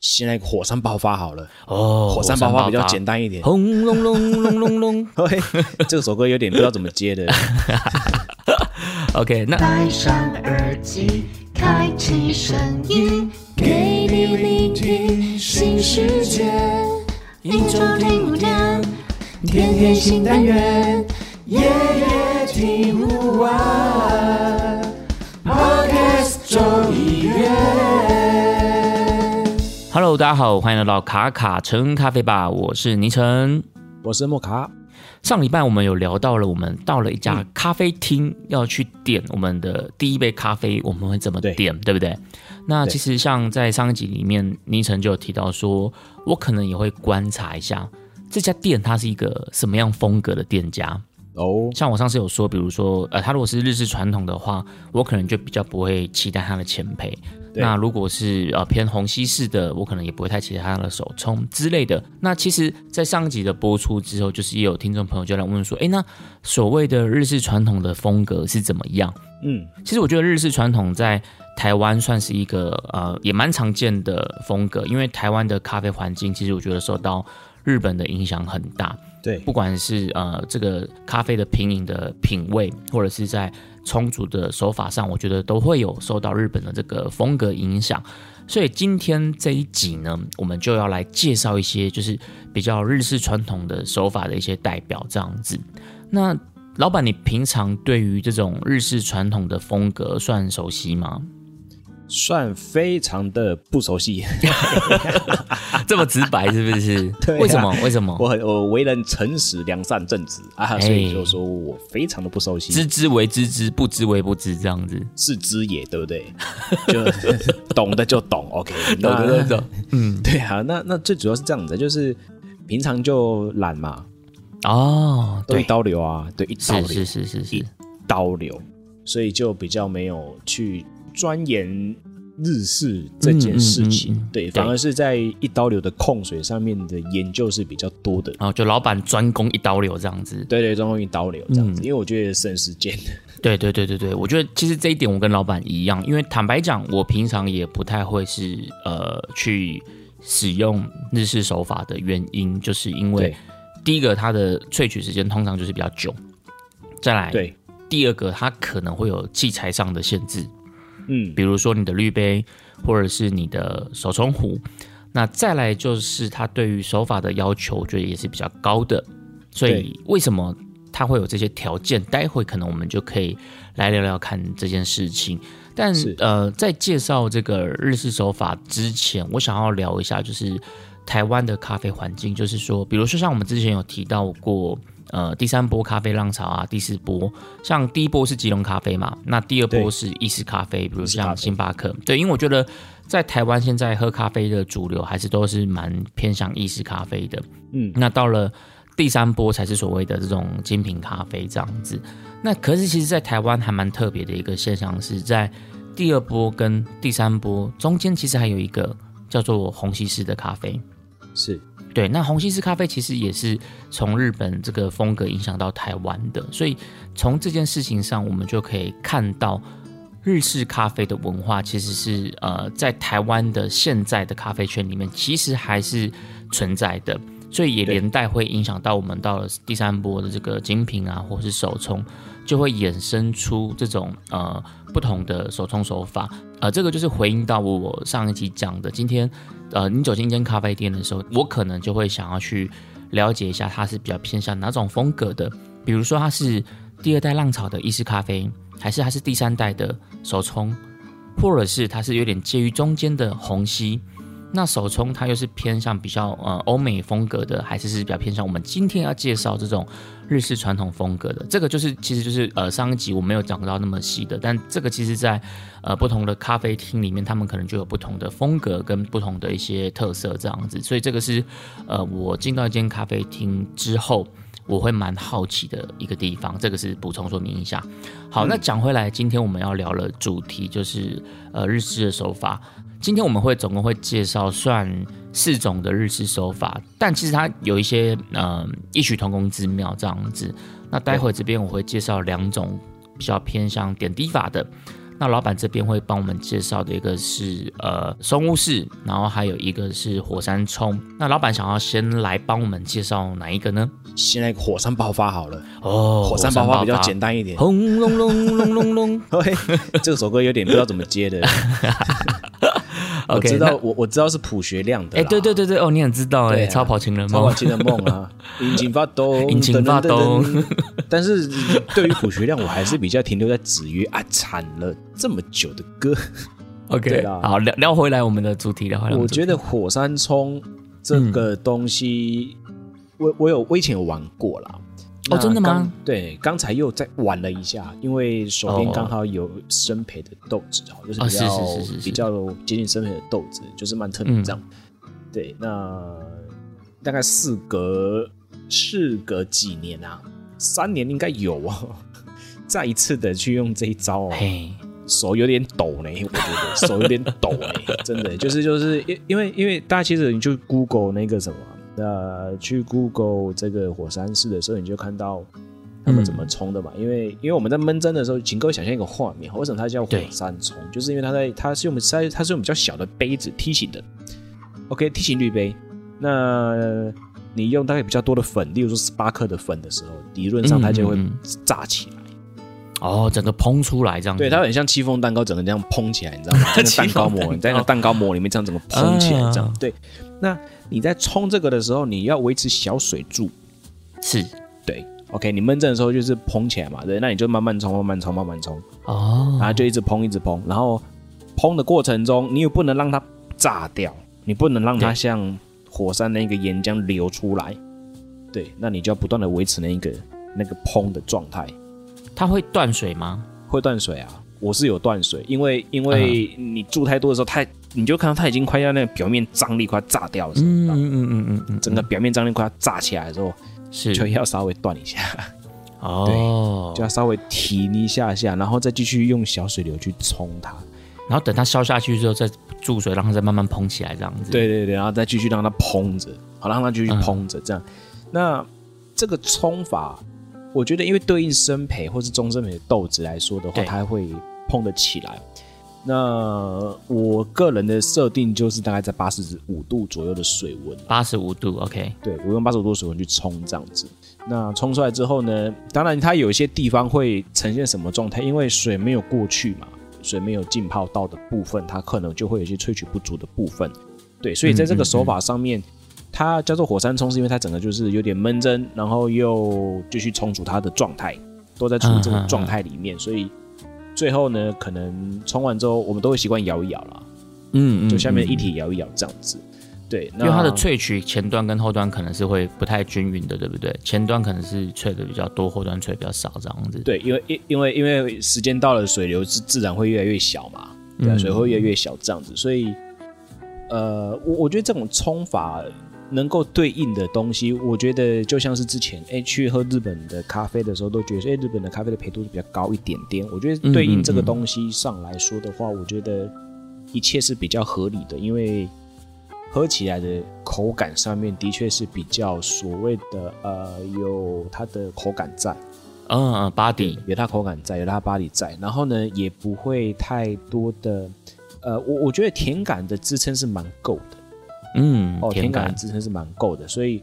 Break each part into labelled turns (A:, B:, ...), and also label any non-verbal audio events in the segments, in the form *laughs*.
A: 现在火山爆发好了哦，火山爆发比较简单一点。
B: 轰隆隆隆隆隆，*laughs*
A: OK，这首歌有点不知道怎么接的。*laughs*
B: OK，那戴上耳机，开启声音，给你聆听新世界。一周听五天，天天新单元，夜夜听不完。Podcast 周一月。Hello，大家好，欢迎来到卡卡城咖啡吧，我是倪晨，
A: 我是莫卡。
B: 上礼拜我们有聊到了，我们到了一家咖啡厅，嗯、要去点我们的第一杯咖啡，我们会怎么点，对，对不对？那其实像在上一集里面，倪晨就有提到说，我可能也会观察一下这家店它是一个什么样风格的店家。哦，像我上次有说，比如说，呃，他如果是日式传统的话，我可能就比较不会期待他的浅焙。那如果是呃偏虹吸式的，我可能也不会太期待他的手冲之类的。那其实，在上集的播出之后，就是也有听众朋友就来问说，哎，那所谓的日式传统的风格是怎么样？嗯，其实我觉得日式传统在台湾算是一个呃也蛮常见的风格，因为台湾的咖啡环境其实我觉得受到日本的影响很大。
A: 对，
B: 不管是呃这个咖啡的品饮的品味，或者是在冲煮的手法上，我觉得都会有受到日本的这个风格影响。所以今天这一集呢，我们就要来介绍一些就是比较日式传统的手法的一些代表这样子。那老板，你平常对于这种日式传统的风格算熟悉吗？
A: 算非常的不熟悉，*laughs*
B: 这么直白是不是？*laughs*
A: 对啊，
B: 为什么？为什么？
A: 我很我为人诚实、良善、正直啊，所以就说我非常的不熟悉。
B: 知之为知之，不知为不知，这样子
A: 是知也，对不对？就 *laughs* 懂的就懂，OK，
B: 懂的就懂。嗯，
A: 对啊，那那最主要是这样子，就是平常就懒嘛。
B: 哦，对，
A: 一刀流啊，对，一刀流，
B: 是是是是是，
A: 一刀流，所以就比较没有去。钻研日式这件事情，嗯嗯嗯、对，反而是在一刀流的控水上面的研究是比较多的。
B: 哦，就老板专攻一刀流这样子。
A: 对对，专攻一刀流这样子，因为我觉得省时间。
B: 对对对对对，我觉得其实这一点我跟老板一样，因为坦白讲，我平常也不太会是呃去使用日式手法的原因，就是因为第一个它的萃取时间通常就是比较久，再来，对，第二个它可能会有器材上的限制。嗯，比如说你的滤杯，或者是你的手冲壶，那再来就是它对于手法的要求，我觉得也是比较高的。所以为什么它会有这些条件？待会可能我们就可以来聊聊看这件事情。但呃，在介绍这个日式手法之前，我想要聊一下，就是台湾的咖啡环境，就是说，比如说像我们之前有提到过。呃，第三波咖啡浪潮啊，第四波，像第一波是吉隆咖啡嘛，那第二波是意式咖啡，比如像星巴克，对，因为我觉得在台湾现在喝咖啡的主流还是都是蛮偏向意式咖啡的，嗯，那到了第三波才是所谓的这种精品咖啡这样子。那可是其实，在台湾还蛮特别的一个现象是在第二波跟第三波中间，其实还有一个叫做虹吸式的咖啡，
A: 是。
B: 对，那红西式咖啡其实也是从日本这个风格影响到台湾的，所以从这件事情上，我们就可以看到日式咖啡的文化其实是呃在台湾的现在的咖啡圈里面其实还是存在的，所以也连带会影响到我们到了第三波的这个精品啊，或是手冲，就会衍生出这种呃不同的手冲手法，呃，这个就是回应到我上一集讲的今天。呃，你走进一间咖啡店的时候，我可能就会想要去了解一下，它是比较偏向哪种风格的。比如说，它是第二代浪潮的意式咖啡，还是它是第三代的手冲，或者是它是有点介于中间的虹吸。那手冲它又是偏向比较呃欧美风格的，还是是比较偏向我们今天要介绍这种日式传统风格的？这个就是其实就是呃上一集我没有讲到那么细的，但这个其实在呃不同的咖啡厅里面，他们可能就有不同的风格跟不同的一些特色这样子。所以这个是呃我进到一间咖啡厅之后，我会蛮好奇的一个地方。这个是补充说明一下。好，那讲回来，今天我们要聊的主题就是呃日式的手法。今天我们会总共会介绍算四种的日式手法，但其实它有一些呃异曲同工之妙这样子。那待会这边我会介绍两种比较偏向点滴法的，那老板这边会帮我们介绍的一个是呃松屋式，然后还有一个是火山冲。那老板想要先来帮我们介绍哪一个呢？
A: 先来火山爆发好了。
B: 哦，
A: 火山爆发比较简单一点。
B: 轰隆隆隆隆隆。*laughs*
A: 这首歌有点不知道怎么接的。我知道，我我知道是朴学亮的。
B: 哎，对对对对，哦，你很知道哎，啊、超跑情人梦，
A: 超跑情人梦啊，*laughs* 引擎发动，
B: 引擎发动。*laughs*
A: 但是对于朴学亮，我还是比较停留在子曰啊，产了这么久的歌。*laughs*
B: OK，好，聊聊回来我们的主题，聊回来。
A: 我觉得火山冲这个东西，嗯、我我有我以前有玩过啦。
B: 哦，真的吗？
A: 对，刚才又再玩了一下，因为手边刚好有生培的豆子，哦，就是比较、比较接近生培的豆子，就是曼特宁这样。嗯、对，那大概事隔事隔几年啊，三年应该有哦。*laughs* 再一次的去用这一招哦，嘿手有点抖呢，我觉得 *laughs* 手有点抖哎，真的就是就是因因为因为大家其实你就 Google 那个什么。那去 Google 这个火山式的时候，你就看到他们怎么冲的嘛。嗯、因为因为我们在闷蒸的时候，请各位想象一个画面，为什么它叫火山冲？就是因为它在它是用它它是用比较小的杯子梯形的，OK 梯形滤杯。那你用大概比较多的粉，例如说十八克的粉的时候，理论上它就会炸起来。
B: 哦，整个膨出来这样子。
A: 对，它很像戚风蛋糕，整个这样膨起来，你知道吗？*laughs* 这个蛋糕模，你在那个蛋糕模里面这样整个膨起来，这样、啊、对。那你在冲这个的时候，你要维持小水柱，
B: 是
A: 对。OK，你闷蒸的时候就是膨起来嘛，对。那你就慢慢冲，慢慢冲，慢慢冲。
B: 哦。
A: 然后就一直膨，一直膨。然后膨的过程中，你又不能让它炸掉，你不能让它像火山那个岩浆流出来。对，对。那你就要不断的维持那一个那个膨的状态。
B: 它会断水吗？
A: 会断水啊！我是有断水，因为因为你注太多的时候，太你就看到它已经快要那个表面张力快要炸掉了，嗯嗯嗯嗯嗯，整个表面张力快要炸起来的时候，是。就要稍微断一下，
B: 哦，*laughs*
A: 对，就要稍微停一下下，然后再继续用小水流去冲它，
B: 然后等它消下去之后再注水，让它再慢慢膨起来，这样子。
A: 对对对，然后再继续让它膨着，好，让它继续膨着，这样。那这个冲法。我觉得，因为对应生培或是中生培的豆子来说的话，它会膨得起来。那我个人的设定就是大概在八十五度左右的水温，
B: 八十五度，OK。
A: 对，我用八十五度水温去冲这样子。那冲出来之后呢，当然它有一些地方会呈现什么状态，因为水没有过去嘛，水没有浸泡到的部分，它可能就会有一些萃取不足的部分。对，所以在这个手法上面。嗯嗯嗯它叫做火山冲，是因为它整个就是有点闷蒸，然后又继续冲煮它的状态，都在处于这个状态里面，所以最后呢，可能冲完之后，我们都会习惯摇一摇啦，嗯，就下面一体摇一摇这样子，对，
B: 因为它的萃取前端跟后端可能是会不太均匀的，对不对？前端可能是萃的比较多，后端萃比较少这样子。
A: 对，因为因因为因为时间到了，水流是自然会越来越小嘛，对，水会越来越小这样子，所以呃，我我觉得这种冲法。能够对应的东西，我觉得就像是之前哎去喝日本的咖啡的时候，都觉得说哎日本的咖啡的焙度是比较高一点点。我觉得对应这个东西上来说的话，我觉得一切是比较合理的，因为喝起来的口感上面的确是比较所谓的呃有它的口感在，
B: 嗯嗯，body
A: 有它口感在，有它 body 在，然后呢也不会太多的呃我我觉得甜感的支撑是蛮够的。
B: 嗯，
A: 哦，甜感的支撑是蛮够的，所以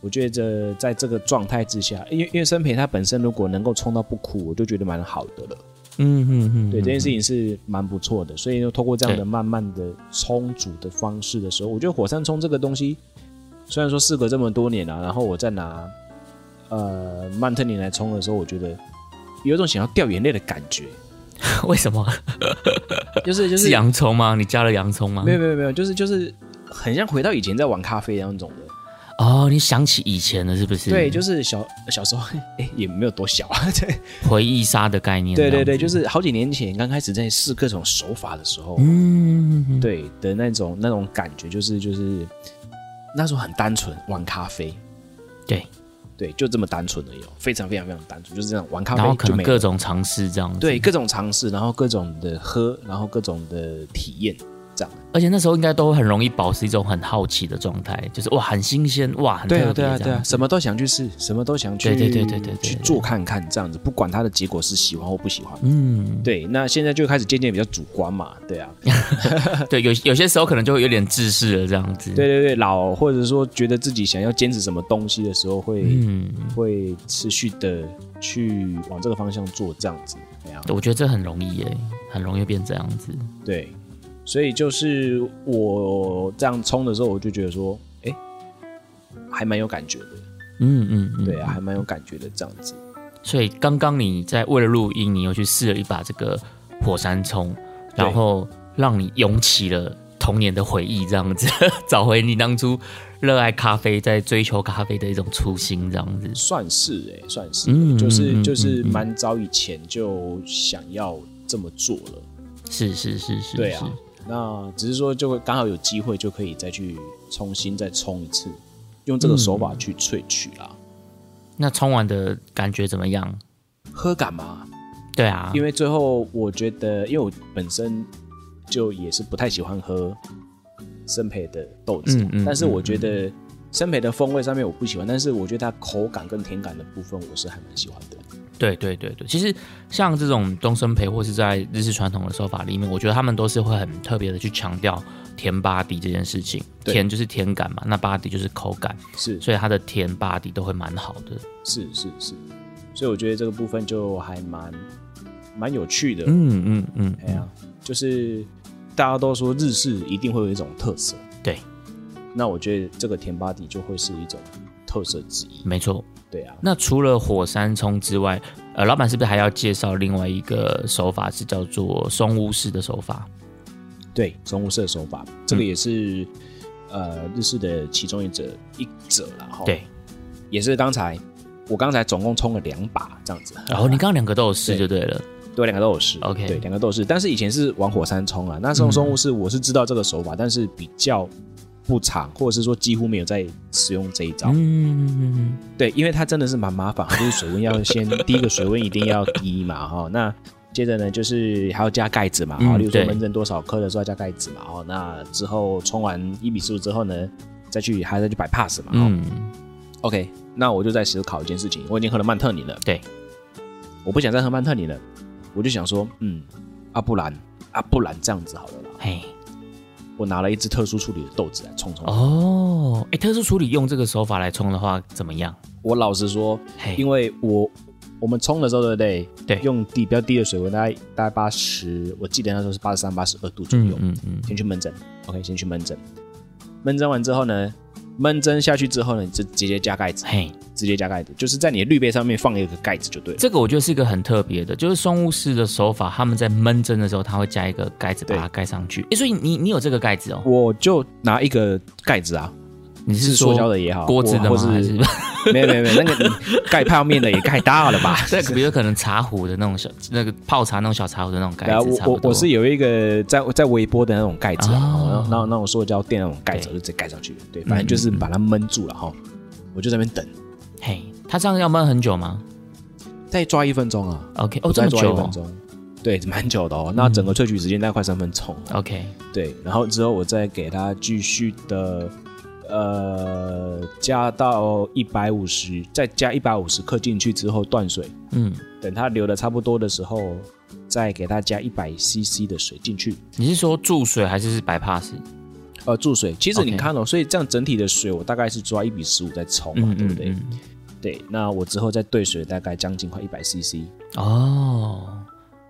A: 我觉得在这个状态之下，因为因为生培它本身如果能够冲到不苦，我就觉得蛮好的了。
B: 嗯嗯嗯，
A: 对，这件事情是蛮不错的，所以就透过这样的慢慢的冲煮的方式的时候，我觉得火山冲这个东西，虽然说事隔这么多年了，然后我再拿呃曼特宁来冲的时候，我觉得有一种想要掉眼泪的感觉。*laughs*
B: 为什么？
A: 就是就是
B: 是洋葱吗？你加了洋葱吗？
A: 没有没有没有，就是就是。很像回到以前在玩咖啡那种的。
B: 哦，你想起以前了是不是？
A: 对，就是小小时候，*laughs* 哎，也没有多小啊，*laughs* 对，
B: 回忆杀的概念。
A: 对对对，就是好几年前刚开始在试各种手法的时候，嗯，对的那种那种感觉，就是就是那时候很单纯玩咖啡，
B: 对。
A: 对，就这么单纯的有，非常非常非常单纯，就是这样玩咖啡，
B: 然后可能各种尝试这样子，
A: 对，各种尝试，然后各种的喝，然后各种的体验。
B: 而且那时候应该都很容易保持一种很好奇的状态，就是哇，很新鲜，哇，很特别，
A: 对啊，对啊，什么都想去试，什么都想去，
B: 对对对对对，
A: 去做看看这样子，不管它的结果是喜欢或不喜欢。
B: 嗯，
A: 对。那现在就开始渐渐比较主观嘛，对啊，*laughs*
B: 对，有有些时候可能就会有点自私了这样子。
A: 对对对，老或者说觉得自己想要坚持什么东西的时候会，会、嗯、会持续的去往这个方向做这样子。
B: 对，我觉得这很容易耶，很容易变这样子。
A: 对，所以就是我这样冲的时候，我就觉得说，哎，还蛮有感觉的。
B: 嗯嗯，嗯，
A: 对啊，还蛮有感觉的这样子。
B: 所以刚刚你在为了录音，你又去试了一把这个火山冲，然后让你涌起了童年的回忆，这样子 *laughs* 找回你当初热爱咖啡，在追求咖啡的一种初心，这样子。
A: 算是哎，算是，嗯、就是就是蛮早以前就想要这么做了，
B: 是是是是，
A: 对啊，那只是说就会刚好有机会就可以再去重新再冲一次，用这个手法去萃取啦。
B: 嗯、那冲完的感觉怎么样？
A: 喝感吗？
B: 对啊，
A: 因为最后我觉得，因为我本身。就也是不太喜欢喝生培的豆子，嗯嗯，但是我觉得深焙的风味上面我不喜欢，但是我觉得它口感跟甜感的部分我是还蛮喜欢的。
B: 对对对对，其实像这种东生培或是在日式传统的手法里面，我觉得他们都是会很特别的去强调甜 body 这件事情。甜就是甜感嘛，那 body 就是口感，
A: 是，
B: 所以它的甜 body 都会蛮好的。
A: 是是是，所以我觉得这个部分就还蛮蛮有趣的。
B: 嗯嗯嗯，
A: 哎呀，就是。大家都说日式一定会有一种特色，
B: 对。
A: 那我觉得这个甜巴底就会是一种特色之一。
B: 没错，
A: 对啊。
B: 那除了火山冲之外，呃，老板是不是还要介绍另外一个手法，是叫做松屋式的手法？
A: 对，松屋式的手法，这个也是、嗯、呃日式的其中一者一者了哈。
B: 对，
A: 也是刚才我刚才总共冲了两把这样子。
B: 然后你刚刚两个都有试就对了。
A: 对，两个都有试
B: ，OK，
A: 对，两个都有试，但是以前是往火山冲啊。那松松屋是我是知道这个手法，嗯，但是比较不常，或者是说几乎没有在使用这一招。
B: 嗯，
A: 对，因为它真的是蛮麻烦，就是水温要先第一个水温一定要低嘛，*laughs* 哈。那接着呢，就是还要加盖子嘛，哈，嗯，例如说闷蒸多少克的时候要加盖子嘛，哦，那之后冲完一比十五之后呢，再去还要再去摆 pass 嘛，嗯，OK，那我就在思考一件事情，我已经喝了曼特尼了，
B: 对，
A: 我不想再喝曼特尼了。我就想说，嗯，啊不然，啊不然这样子好了啦。
B: 嘿，
A: 我拿了一支特殊处理的豆子来冲冲。
B: 哦，哎、欸，特殊处理用这个手法来冲的话怎么样？
A: 我老实说，因为我我们冲的时候对不对？
B: 对，
A: 用低比较低的水温，大概大概八十，我记得那时候是八十三、八十二度左右。
B: 嗯嗯，嗯。
A: 先去闷蒸，OK，先去闷蒸。闷蒸完之后呢？闷蒸下去之后呢，你就直接加盖子，嘿，直接加盖子，就是在你的滤杯上面放一个盖子就对了。
B: 这个我觉得是一个很特别的，就是松屋式的手法，他们在闷蒸的时候，他会加一个盖子把它盖上去。哎，所以你你有这个盖子哦？
A: 我就拿一个盖子啊，
B: 你是
A: 塑胶的也好，
B: 锅子的吗？还是 *laughs*
A: 没有没有没有，那个盖泡面的也盖大了吧？
B: 对，*laughs* 比如可能茶壶的那种小，那个泡茶那种小茶壶的那种盖子。
A: 我我是有一个在在微波的那种盖子，啊，然后那那种塑胶垫那种盖子，就直接盖上去。对，反正就是把它闷住了哈。我就在那边等。
B: 嘿，它这样要闷很久吗？
A: 再抓一分钟啊。
B: OK，哦，这么久。
A: 一分钟。对，蛮久的哦。那整个萃取时间大概快三分钟。
B: OK，
A: 对，然后之后我再给它继续的。呃，加到一百五十，再加一百五十克进去之后断水，
B: 嗯，
A: 等它流的差不多的时候，再给它加一百 CC 的水进去。
B: 你是说注水还是是白帕斯？
A: 呃，注水。其实你看哦.所以这样整体的水我大概是抓一比十五在冲嘛，对不对？对，那我之后再兑水大概将近快一百 CC。
B: 哦，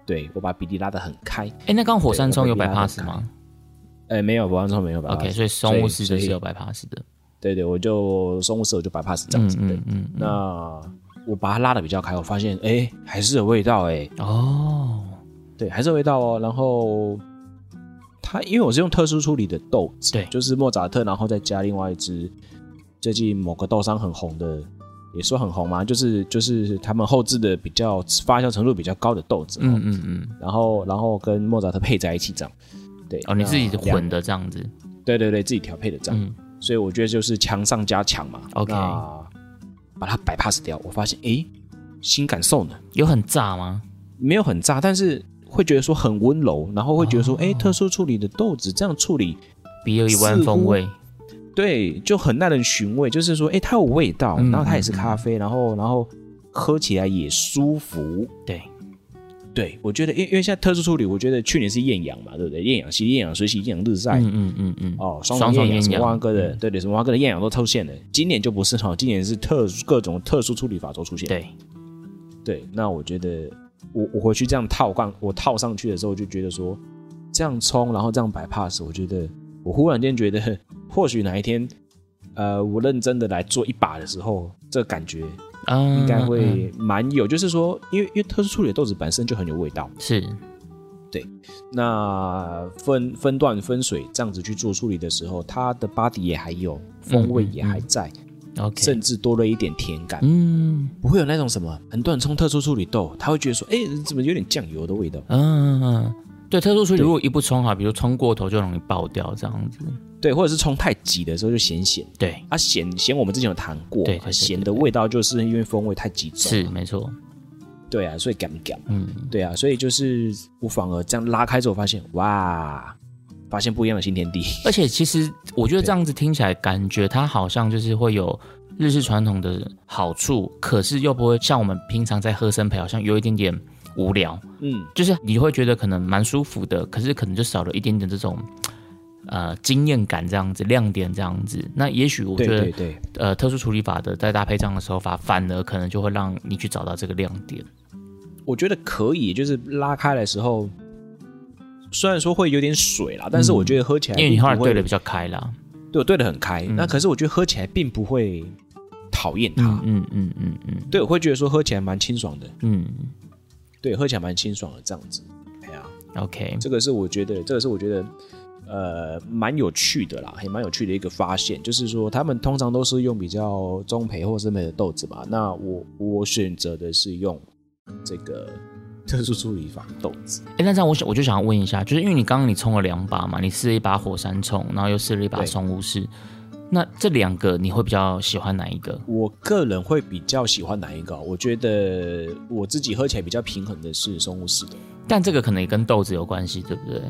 A: 对，我把比例拉得很开。
B: 哎，那刚火山冲有白帕斯吗？
A: 哎、欸，没有，不按说没有
B: OK，所以松雾式就是有白帕斯的。
A: 对对，我就松雾式我就白帕斯这样子。
B: 嗯嗯，嗯。
A: 那我把它拉得比较开，我发现哎、欸，还是有味道哎、欸。
B: 哦，
A: 对，还是有味道哦。然后它因为我是用特殊处理的豆子，
B: 对，
A: 就是莫扎特，然后再加另外一支最近某个豆商很红的，也说很红嘛，就是就是他们后置的比较发酵程度比较高的豆子。
B: 嗯嗯嗯。
A: 然后然后跟莫扎特配在一起这样。对
B: 哦，你自己混的这样子，
A: 对对对，自己调配的这样，嗯，所以我觉得就是强上加强嘛。
B: OK，
A: 把它摆 pass 掉，我发现诶，新感受呢？
B: 有很炸吗？
A: 没有很炸，但是会觉得说很温柔，然后会觉得说，哎、哦，特殊处理的豆子这样处理，
B: 别有一番风味。
A: 对，就很耐人寻味。就是说，哎，它有味道，然后它也是咖啡，嗯、然后然后喝起来也舒服。
B: 对，
A: 对我觉得，因因为现在特殊处理，我觉得去年是艳阳嘛，对不对？艳阳系、艳阳水洗、艳阳日晒，
B: 嗯嗯嗯嗯，
A: 哦，双重艳阳，什么挖哥的，对对，什么挖哥的艳阳都出现了。今年就不是哈，今年是特各种特殊处理法都出现。
B: 对，
A: 对，那我觉得。我我回去这样套杠，我套上去的时候，就觉得说，这样冲，然后这样摆 pass，我觉得我忽然间觉得，或许哪一天，呃，我认真的来做一把的时候，这个感觉应该会蛮有。就是说，因为因为特殊处理的豆子本身就很有味道，
B: 是，
A: 对。那分分段分水这样子去做处理的时候，它的 body 也还有，风味也还在。嗯甚至多了一点甜感，嗯，不会有那种什么很多人冲特殊处理豆，他会觉得说，哎、欸，怎么有点酱油的味道？
B: 嗯嗯，对，特殊处理如果一不冲好，比如冲过头就容易爆掉这样子，
A: 对，或者是冲太急的时候就咸咸，
B: 对，
A: 啊咸咸我们之前有谈过，
B: 对，
A: 咸的味道就是因为风味太集中，
B: 是没错，
A: 对啊，所以干干，嗯，对啊，所以就是我反而这样拉开之后发现，哇，发现不一样的新天地，*laughs*
B: 而且其实我觉得这样子听起来感觉它好像就是会有。日式传统的好处，可是又不会像我们平常在喝生培，好像有一点点无聊。嗯，就是你会觉得可能蛮舒服的，可是可能就少了一点点这种呃经验感，这样子亮点这样子。那也许我觉得，对对对呃，特殊处理法的再搭配这样的手法，反而可能就会让你去找到这个亮点。
A: 我觉得可以，就是拉开的时候，虽然说会有点水啦，但是我觉得喝起来，
B: 因为你后来对的比较开啦，
A: 对我对的很开。嗯、那可是我觉得喝起来并不会。讨厌它，
B: 嗯嗯嗯嗯，嗯，
A: 对，我会觉得说喝起来蛮清爽的，
B: 嗯，
A: 对，喝起来蛮清爽的这样子，哎呀
B: ，OK，
A: 这个是我觉得，这个是我觉得，呃，蛮有趣的啦，也蛮有趣的一个发现，就是说他们通常都是用比较中培或深焙的豆子嘛，那我我选择的是用这个特殊处理法豆子。
B: 哎，那这样我想我就想要问一下，就是因为你刚刚你冲了两把嘛，你试了一把火山冲，然后又试了一把松乌式。那这两个你会比较喜欢哪一个？
A: 我个人会比较喜欢哪一个？我觉得我自己喝起来比较平衡的是松乌式的，
B: 但这个可能也跟豆子有关系，对不对？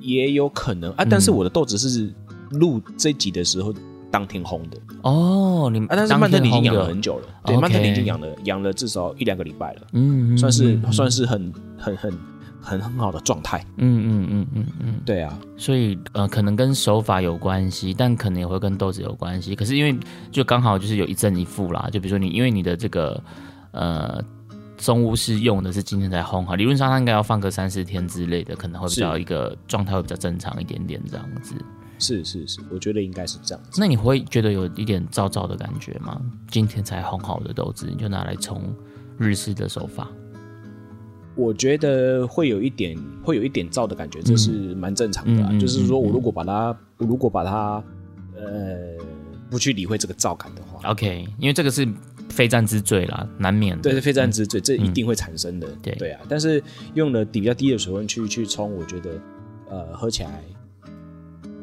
A: 也有可能啊，但是我的豆子是录这集的时候当天烘的
B: 哦。你啊，
A: 但是曼特宁已经养了很久了，对，曼特宁已经养了养了至少一两个礼拜了，嗯，算是算是很很很。很很好的状态，
B: 嗯嗯嗯嗯嗯，
A: 对啊，
B: 所以呃，可能跟手法有关系，但可能也会跟豆子有关系。可是因为就刚好就是有一正一负啦，就比如说你因为你的这个呃中乌是用的是今天才烘好，理论上它应该要放个三四天之类的，可能会比较一个状态会比较正常一点点这样子。
A: 是是是，我觉得应该是这样子。
B: 那你会觉得有一点燥燥的感觉吗？今天才烘好的豆子，你就拿来冲日式的手法。
A: 我觉得会有一点，会有一点燥的感觉，这是蛮正常的、啊。嗯、就是说我如果把它，我如果把它，呃，不去理会这个燥感的话
B: ，OK，因为这个是非战之罪啦，难免的。
A: 对，是非战之罪，嗯、这一定会产生的。
B: 对
A: 对啊，但是用了比较低的水温去去冲，我觉得，呃，喝起来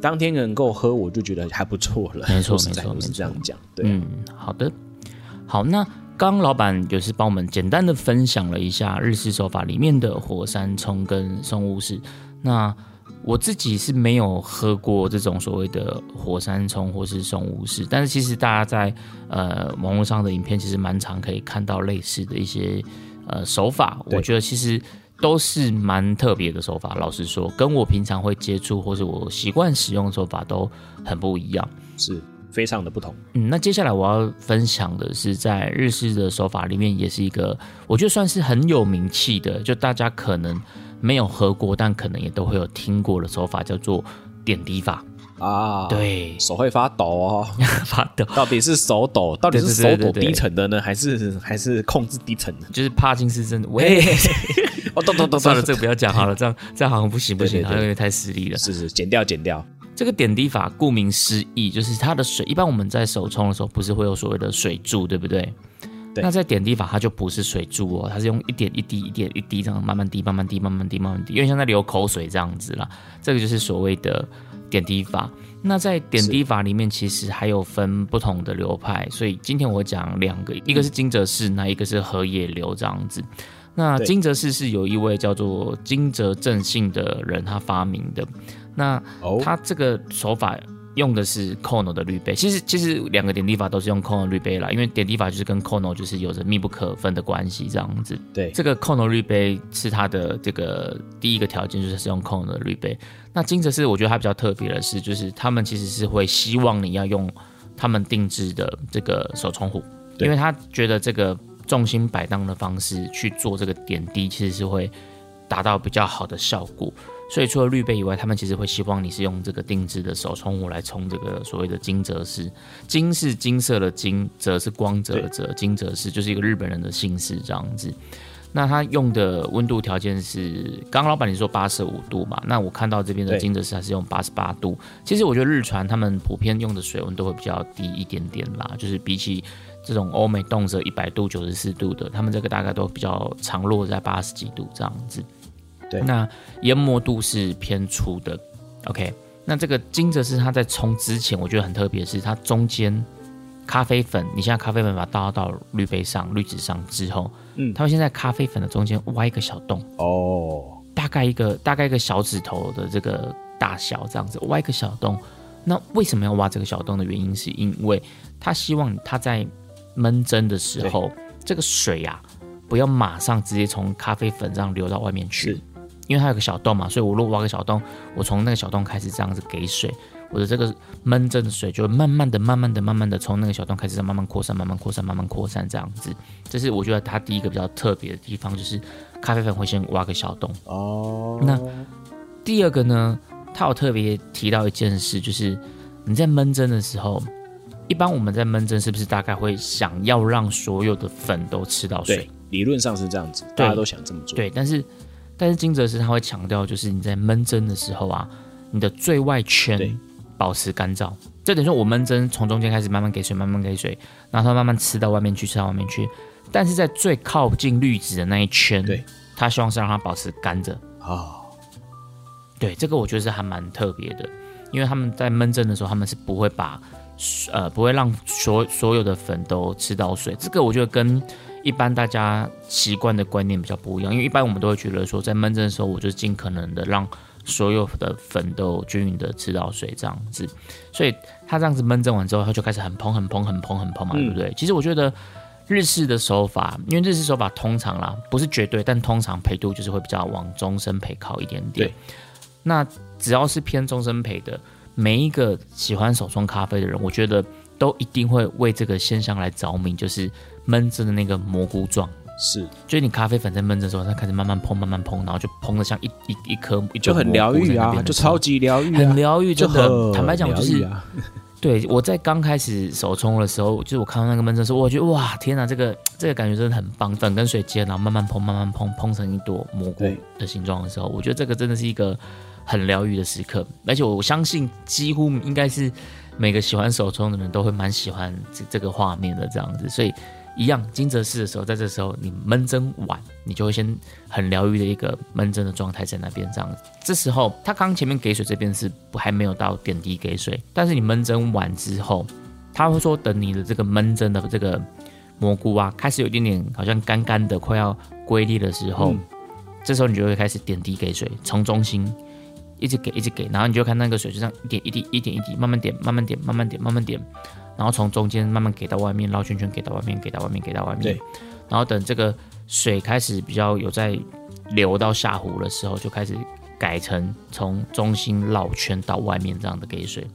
A: 当天能够喝，我就觉得还不错了。
B: 没错，*laughs* 没错，
A: 是这样讲。对、啊，
B: 嗯，好的，好，那。刚刚老板就是帮我们简单的分享了一下日式手法里面的火山葱跟松乌式。那我自己是没有喝过这种所谓的火山葱或是松乌式，但是其实大家在呃网络上的影片其实蛮常可以看到类似的一些呃手法。我觉得其实都是蛮特别的手法。老实说，跟我平常会接触或是我习惯使用的手法都很不一样。
A: 是。非常的不同。
B: 嗯，那接下来我要分享的是，在日式的手法里面，也是一个我觉得算是很有名气的，就大家可能没有喝过，但可能也都会有听过的手法，叫做点滴法
A: 啊。
B: 对，
A: 手会发抖哦，*laughs*
B: 发抖。
A: 到底是手抖，到底是手抖低沉的呢，还是还是控制低沉的？
B: 就是帕金斯症。喂，*laughs* *laughs* 哦，抖抖抖，算了，这个不要讲好了，这样这样好像不行不行，好像有点太失礼了。
A: 是是，剪掉剪掉。
B: 这个点滴法顾名思义，就是它的水。一般我们在手冲的时候，不是会有所谓的水柱，对不对？
A: 对。
B: 那在点滴法，它就不是水柱哦，它是用一点一滴、一点一滴这样慢慢滴、慢慢滴、慢慢滴、慢慢滴，因为像在流口水这样子啦。这个就是所谓的点滴法。那在点滴法里面，其实还有分不同的流派，所以今天我讲两个，一个是金泽式，那一个是河野流这样子。那金泽氏是有一位叫做金泽正信的人他发明的。那他这个手法用的是 Kono 的滤杯，其实其实两个点滴法都是用 Kono 滤杯啦，因为点滴法就是跟 Kono 就是有着密不可分的关系这样子。
A: 对，
B: 这个 Kono 滤杯是它的这个第一个条件，就是是用 Kono 的滤杯。那金泽氏我觉得它比较特别的是，就是他们其实是会希望你要用他们定制的这个手冲壶，因为他觉得这个。重心摆荡的方式去做这个点滴，其实是会达到比较好的效果。所以除了滤杯以外，他们其实会希望你是用这个定制的手冲壶来冲这个所谓的金泽氏。金是金色的金，泽是光泽的泽，金泽氏就是一个日本人的姓氏这样子。那他用的温度条件是，刚刚老板你说八十五度嘛？那我看到这边的金泽氏还是用八十八度。其实我觉得日传他们普遍用的水温都会比较低一点点啦，就是比起。这种欧美动辄一百度、九十四度的，他们这个大概都比较常落在八十几度这样子。
A: 对，
B: 那研磨度是偏粗的。OK，那这个金泽是它在冲之前，我觉得很特别，是它中间咖啡粉，你现在咖啡粉把它倒到滤杯上、滤纸上之后，嗯，它会先在咖啡粉的中间挖一个小洞哦，大概一个大概一个小指头的这个大小这样子，挖一个小洞。那为什么要挖这个小洞的原因，是因为他希望他在闷蒸的时候，这个水呀、啊，不要马上直接从咖啡粉这样流到外面去，因为它有个小洞嘛，所以我如果挖个小洞，我从那个小洞开始这样子给水，我的这个闷蒸的水就会慢慢的、慢慢的、慢慢的从那个小洞开始慢慢扩散、慢慢扩散、慢慢扩散这样子。这是我觉得它第一个比较特别的地方，就是咖啡粉会先挖个小洞。哦，那第二个呢，它有特别提到一件事，就是你在闷蒸的时候。一般我们在闷蒸是不是大概会想要让所有的粉都吃到水？
A: 理论上是这样子，大家都想这么做。
B: 对，但是但是金泽师他会强调，就是你在闷蒸的时候啊，你的最外圈保持干燥。这等于说我闷蒸从中间开始慢慢给水，慢慢给水，然后它慢慢吃到外面去，吃到外面去。但是在最靠近滤纸的那一圈，对，他希望是让它保持干着啊。哦、对，这个我觉得是还蛮特别的，因为他们在闷蒸的时候，他们是不会把。呃，不会让所所有的粉都吃到水，这个我觉得跟一般大家习惯的观念比较不一样，因为一般我们都会觉得说，在闷蒸的时候，我就尽可能的让所有的粉都均匀的吃到水这样子，所以它这样子闷蒸完之后，它就开始很蓬很蓬很蓬很蓬嘛，对不对？其实我觉得日式的手法，因为日式手法通常啦，不是绝对，但通常培度就是会比较往中深培靠一点点。对，那只要是偏中深培的。每一个喜欢手冲咖啡的人，我觉得都一定会为这个现象来着迷，就是闷蒸的那个蘑菇状。
A: 是，
B: 就是你咖啡粉在闷蒸的时候，它开始慢慢膨，慢慢膨，然后就膨的像一一一颗，
A: 就很疗愈啊，就超级疗愈、啊，
B: 很疗愈，真的。坦白讲，就是，啊、对我在刚开始手冲的时候，就是我看到那个闷蒸的时候，我觉得哇，天哪，这个这个感觉真的很棒，粉跟水接，然后慢慢膨，慢慢膨，膨成一朵蘑菇的形状的时候，我觉得这个真的是一个。很疗愈的时刻，而且我相信几乎应该是每个喜欢手冲的人都会蛮喜欢这这个画面的这样子，所以一样金泽市的时候，在这时候你闷蒸完，你就会先很疗愈的一个闷蒸的状态在那边这样子。这时候他刚前面给水这边是还没有到点滴给水，但是你闷蒸完之后，他会说等你的这个闷蒸的这个蘑菇啊开始有一点点好像干干的快要龟裂的时候，嗯、这时候你就会开始点滴给水，从中心。一直给，一直给，然后你就看那个水就这样一点一滴，一点一滴，慢慢点，慢慢点，慢慢点，慢慢点，然后从中间慢慢给到外面，绕圈圈给到外面，给到外面，给到外面。对。然后等这个水开始比较有在流到下湖的时候，就开始改成从中心绕圈到外面这样的给水。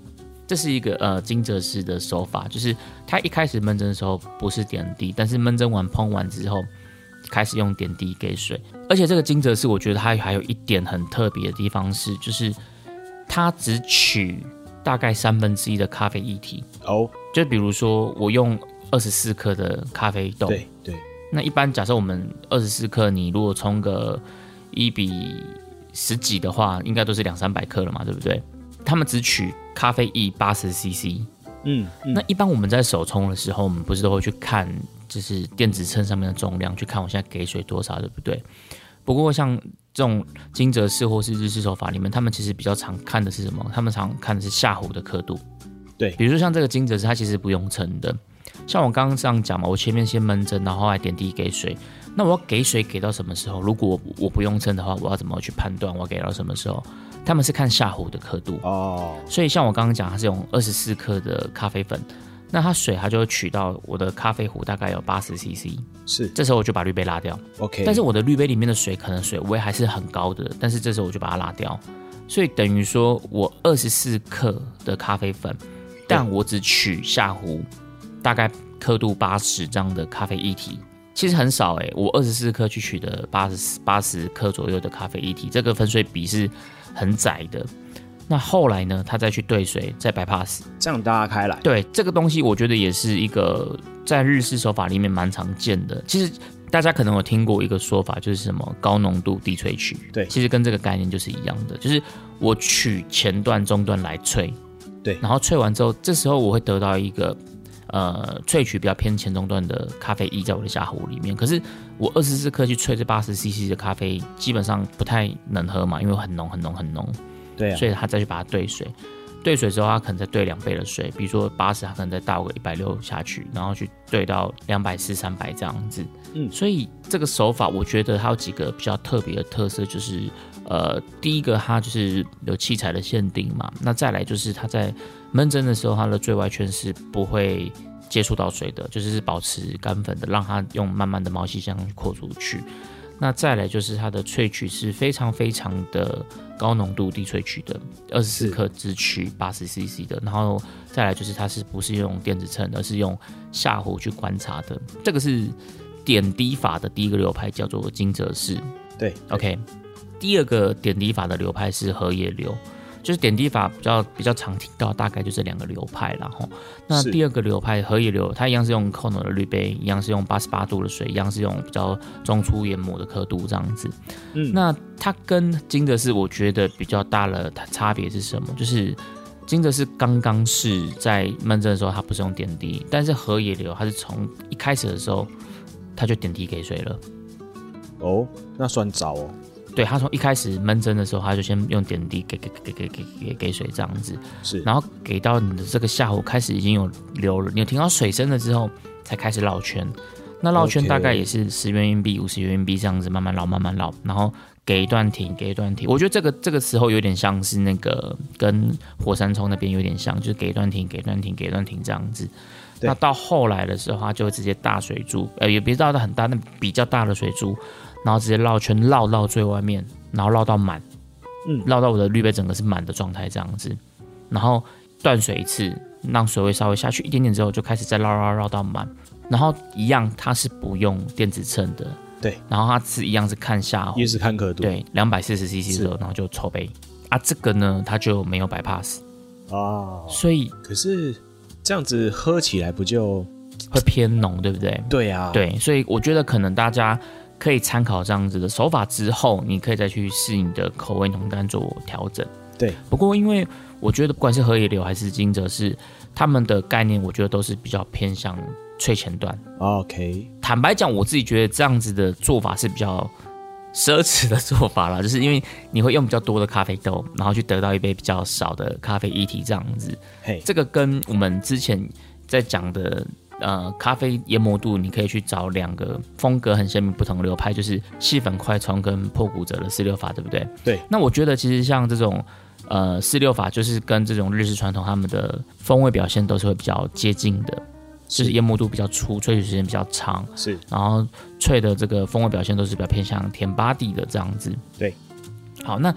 B: 这是一个呃金泽式的手法，就是它一开始闷蒸的时候不是点滴，但是闷蒸完烹完之后。开始用点滴给水，而且这个金泽是，我觉得它还有一点很特别的地方是，就是它只取大概三分之一的咖啡液体哦。就比如说我用二十四克的咖啡豆，
A: 对对。
B: 那一般假设我们二十四克，你如果冲个一比十几的话，应该都是两三百克了嘛，对不对？他们只取咖啡液八十 CC。嗯，嗯，那一般我们在手冲的时候，我们不是都会去看。就是电子秤上面的重量，去看我现在给水多少，对不对？不过像这种金泽式或是日式手法里面，他们其实比较常看的是什么？他们常看的是下壶的刻度。
A: 对，
B: 比如说像这个金泽式，它其实不用称的，像我刚刚这样讲嘛，我前面先闷蒸，然后来点滴给水。那我要给水给到什么时候？如果我不用称的话，我要怎么去判断我要给到什么时候？他们是看下壶的刻度哦。所以像我刚刚讲，它是用二十四克的咖啡粉，那它水它就会取到我的咖啡壶大概有八十 CC，
A: 是。
B: 这时候我就把滤杯拉掉，OK。但是我的滤杯里面的水可能水位还是很高的，但是这时候我就把它拉掉。所以等于说我二十四克的咖啡粉，但我只取下壶大概刻度八十这样的咖啡液体。其实很少哎、欸，我二十四克去取的八十八十克左右的咖啡液体，这个分水比是很窄的。那后来呢，他再去兑水，再 bypass，
A: 这样大家开来。
B: 对，这个东西，我觉得也是一个在日式手法里面蛮常见的。其实大家可能有听过一个说法，就是什么高浓度低萃取。
A: 对，
B: 其实跟这个概念就是一样的，就是我取前段、中段来萃，
A: 对，
B: 然后萃完之后，这时候我会得到一个。呃，萃取比较偏前中段的咖啡液在我的下壶里面，可是我二十四克去萃这八十 CC 的咖啡，基本上不太能喝嘛，因为很浓很浓很浓。
A: 对啊，
B: 所以他再去把它兑水，兑水之后他可能再兑两倍的水，比如说八十，他可能再倒个一百六下去，然后去兑到两百四、三百这样子。嗯，所以这个手法我觉得它有几个比较特别的特色，就是呃，第一个它就是有器材的限定嘛，那再来就是它在。闷蒸的时候，它的最外圈是不会接触到水的，就是保持干粉的，让它用慢慢的毛细这样去扩出去。那再来就是它的萃取是非常非常的高浓度低萃取的，二十四克只取八十 CC 的。然后再来就是它是不是用电子秤，而是用下壶去观察的。这个是点滴法的第一个流派，叫做金泽式。
A: 对
B: ，OK。第二个点滴法的流派是荷叶流。就是点滴法比较比较常听到，大概就这两个流派，然后那第二个流派河野流，它一样是用 Kono 的滤杯，一样是用八十八度的水，一样是用比较中粗研磨的刻度这样子。嗯，那它跟金泽是我觉得比较大的差别是什么？就是金泽是刚刚是在闷蒸的时候，它不是用点滴，但是河野流它是从一开始的时候，它就点滴给水了。
A: 哦，那算早哦。
B: 对，他从一开始闷蒸的时候，他就先用点滴给给给给给给给水这样子，
A: 是，
B: 然后给到你的这个下午开始已经有流了，你有听到水声了之后，才开始绕圈。那绕圈大概也是十元硬币、五十元硬币这样子慢慢绕，慢慢绕，然后给一段停，给一段停。我觉得这个这个时候有点像是那个跟火山冲那边有点像，就是给一段停，给一段停，给一段停这样子。那到后来的时候，他就会直接大水珠，呃，也别到的很大，那比较大的水柱。然后直接绕圈绕到最外面，然后绕到满，嗯，绕到我的滤杯整个是满的状态这样子，然后断水一次，让水位稍微下去一点点之后，就开始再绕绕绕到满，然后一样它是不用电子秤的，
A: 对，
B: 然后它是一样是看下壶，
A: 也是看刻度，
B: 对，两百四十 CC 之后，然后就抽杯。啊，这个呢它就没有 bypass
A: 啊，
B: 所以
A: 可是这样子喝起来不就
B: 会偏浓，对不对？
A: 对啊，
B: 对，所以我觉得可能大家。可以参考这样子的手法之后，你可以再去试你的口味浓淡做调整。
A: 对，
B: 不过因为我觉得不管是河野流还是金泽式，他们的概念我觉得都是比较偏向萃前段。
A: OK，
B: 坦白讲，我自己觉得这样子的做法是比较奢侈的做法啦，*laughs* 就是因为你会用比较多的咖啡豆，然后去得到一杯比较少的咖啡液体这样子。嘿，这个跟我们之前在讲的。呃，咖啡研磨度你可以去找两个风格很鲜明不同的流派，就是细粉快冲跟破骨折的四六法，对不对？
A: 对。
B: 那我觉得其实像这种呃四六法，就是跟这种日式传统他们的风味表现都是会比较接近的，是就是研磨度比较粗，萃取时间比较长，
A: 是。
B: 然后萃的这个风味表现都是比较偏向甜巴蒂的这样子。
A: 对。
B: 好，那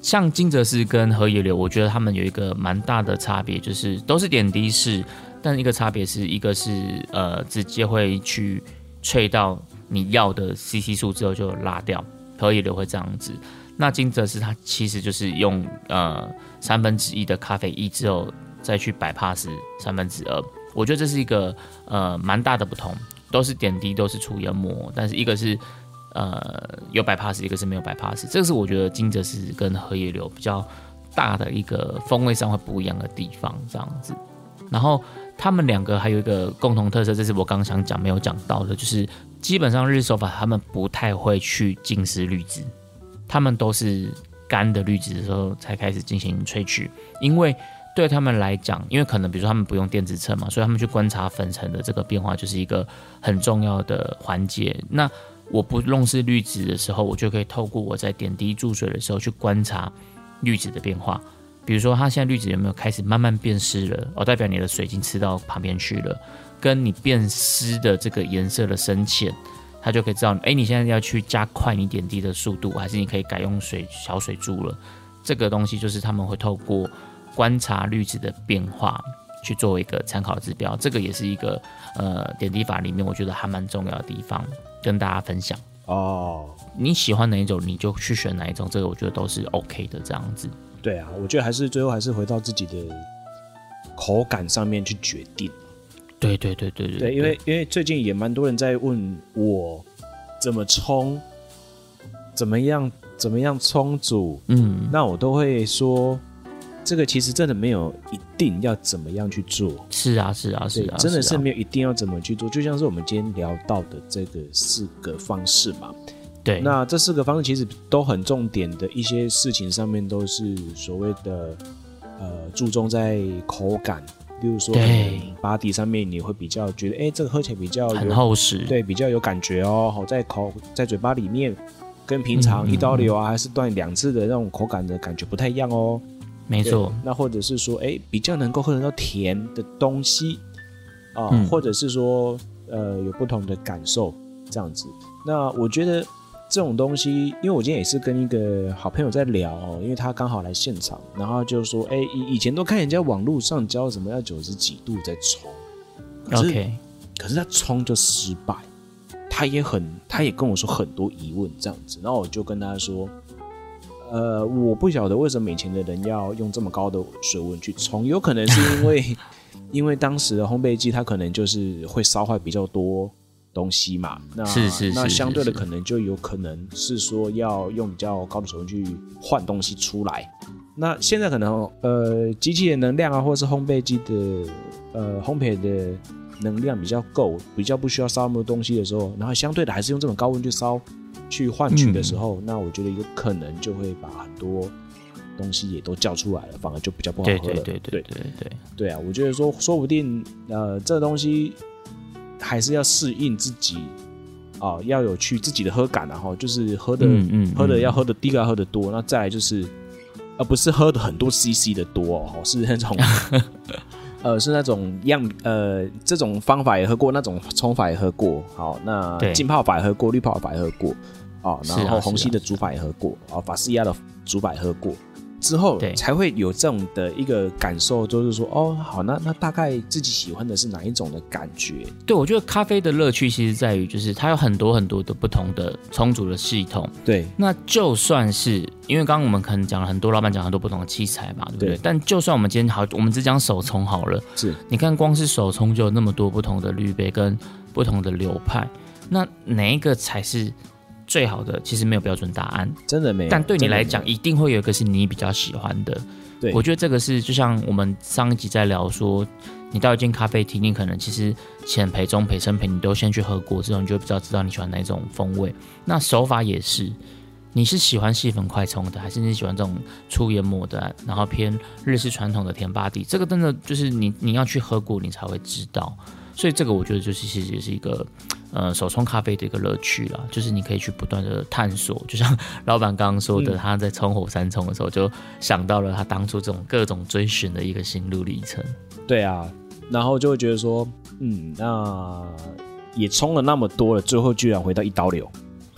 B: 像金泽式跟河野流，我觉得他们有一个蛮大的差别，就是都是点滴式。但一个差别是一个是呃直接会去萃到你要的 CC 数之后就拉掉，河野流会这样子。那金泽式它其实就是用呃三分之一的咖啡液之后再去摆 pass 三分之二。我觉得这是一个呃蛮大的不同，都是点滴，都是出研磨，但是一个是呃有 bypass，一个是没有 bypass。这个是我觉得金泽式跟荷叶流比较大的一个风味上会不一样的地方，这样子。然后。他们两个还有一个共同特色，这是我刚刚想讲没有讲到的，就是基本上日手法他们不太会去浸湿滤纸，他们都是干的滤纸的时候才开始进行萃取，因为对他们来讲，因为可能比如说他们不用电子秤嘛，所以他们去观察粉尘的这个变化就是一个很重要的环节。那我不弄湿滤纸的时候，我就可以透过我在点滴注水的时候去观察滤纸的变化。比如说，它现在滤纸有没有开始慢慢变湿了？哦，代表你的水已经吃到旁边去了。跟你变湿的这个颜色的深浅，它就可以知道，哎，你现在要去加快你点滴的速度，还是你可以改用水小水柱了。这个东西就是他们会透过观察滤纸的变化去作为一个参考指标。这个也是一个呃点滴法里面我觉得还蛮重要的地方，跟大家分享。哦，你喜欢哪一种，你就去选哪一种，这个我觉得都是 OK 的这样子。
A: 对啊，我觉得还是最后还是回到自己的口感上面去决定。
B: 对对对对对，
A: 对，因为因为最近也蛮多人在问我怎么冲，怎么样怎么样冲煮，嗯，那我都会说，这个其实真的没有一定要怎么样去做。
B: 是啊是啊是啊，
A: 真的是没有一定要怎么去做，就像是我们今天聊到的这个四个方式嘛。
B: 对，
A: 那这四个方式其实都很重点的一些事情上面都是所谓的呃注重在口感，例如说对。巴底上面你会比较觉得哎、欸、这个喝起来比较
B: 很厚实，
A: 对，比较有感觉哦，好在口在嘴巴里面跟平常一刀流啊、嗯、还是断两次的那种口感的感觉不太一样哦，
B: 没错。
A: 那或者是说哎、欸、比较能够喝得到甜的东西啊、或者是说呃有不同的感受这样子，那我觉得。这种东西，因为我今天也是跟一个好朋友在聊哦，因为他刚好来现场，然后就说：“哎，以以前都看人家网络上教什么要九十几度再冲
B: ，OK，
A: 可是他冲就失败，他也很，他也跟我说很多疑问这样子，然后我就跟他说：呃，我不晓得为什么以前的人要用这么高的水温去冲，有可能是因为 *laughs* 因为当时的烘焙机它可能就是会烧坏比较多。”东西嘛，那
B: 是是是
A: 那相对的可能就有可能是说要用比较高的手段去换东西出来。那现在可能呃机器的能量啊，或者是烘焙机的呃烘焙的能量比较够，比较不需要烧那么多东西的时候，然后相对的还是用这种高温去烧去换取的时候，嗯，那我觉得有可能就会把很多东西也都叫出来了，反而就比较不好喝了。对
B: 对对对对对对，
A: 对啊，我觉得说说不定呃这个东西。还是要适应自己啊、呃，要有去自己的喝感，然后就是喝的、嗯嗯、喝的要喝的第一个要喝的多，那再来就是，而、呃、不是喝的很多 CC 的多哦，是那种 *laughs* 呃是那种样呃这种方法也喝过，那种冲法也喝过，好，那浸泡法也喝过，滤泡法也喝过啊，然后虹吸的煮法也喝过，啊，法式压的煮法也喝过。之后才会有这种的一个感受，就是说，哦，好，那那大概自己喜欢的是哪一种的感觉？
B: 对，我觉得咖啡的乐趣其实在于，就是它有很多很多的不同的冲煮的系统。
A: 对，
B: 那就算是因为刚刚我们可能讲了很多，老板讲很多不同的器材嘛，对不对？对，但就算我们今天好，我们只讲手冲好了，
A: 是，
B: 你看光是手冲就有那么多不同的滤杯跟不同的流派，那哪一个才是？最好的其实没有标准答案，
A: 真的没有。
B: 但对你来讲，一定会有一个是你比较喜欢的。对，我觉得这个是就像我们上一集在聊说，你到一间咖啡厅，你可能其实浅焙、中焙、深焙，你都先去喝过之后，你就比较知道你喜欢哪一种风味。那手法也是，你是喜欢细粉快冲的，还是你喜欢这种粗研磨的，然后偏日式传统的甜巴底？这个真的就是你你要去喝过，你才会知道。所以这个我觉得就是其实也是一个。呃，手冲咖啡的一个乐趣啦，就是你可以去不断的探索，就像 *laughs* 老板刚刚说的，他在冲火山冲的时候，就想到了他当初这种各种追寻的一个心路历程。
A: 对啊，然后就会觉得说，嗯，那也冲了那么多了，最后居然回到一刀流，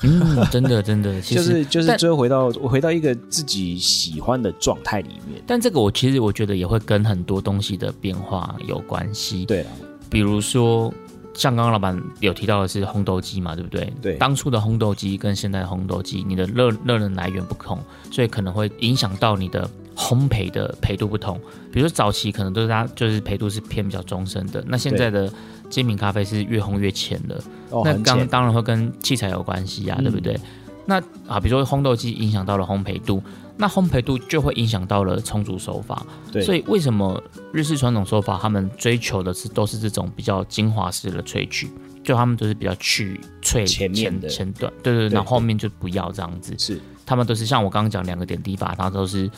B: 嗯，真的真的，*laughs* 其实
A: 就是就是最后回到回到一个自己喜欢的状态里面。
B: 但这个我其实我觉得也会跟很多东西的变化有关系。
A: 对啊，
B: 比如说。像刚刚老板有提到的是烘豆机嘛，对不对？
A: 对。
B: 当初的烘豆机跟现在的烘豆机，你的热热能来源不同，所以可能会影响到你的烘焙的培度不同。比如说早期可能都是它就是培度是偏比较中深的，那现在的精品咖啡是越烘越浅的。哦，那刚当然会跟器材有关系呀，啊，对不对？嗯。那啊，比如说烘豆机影响到了烘焙度。那烘焙度就会影响到了冲煮手法，
A: 对，
B: 所以为什么日式传统手法他们追求的是都是这种比较精华式的萃取，就他们都是比较去萃
A: 前面的
B: 前段，对对对，然后后面就不要这样子，
A: 是，
B: 他们都是像我刚刚讲两个点滴法，它都是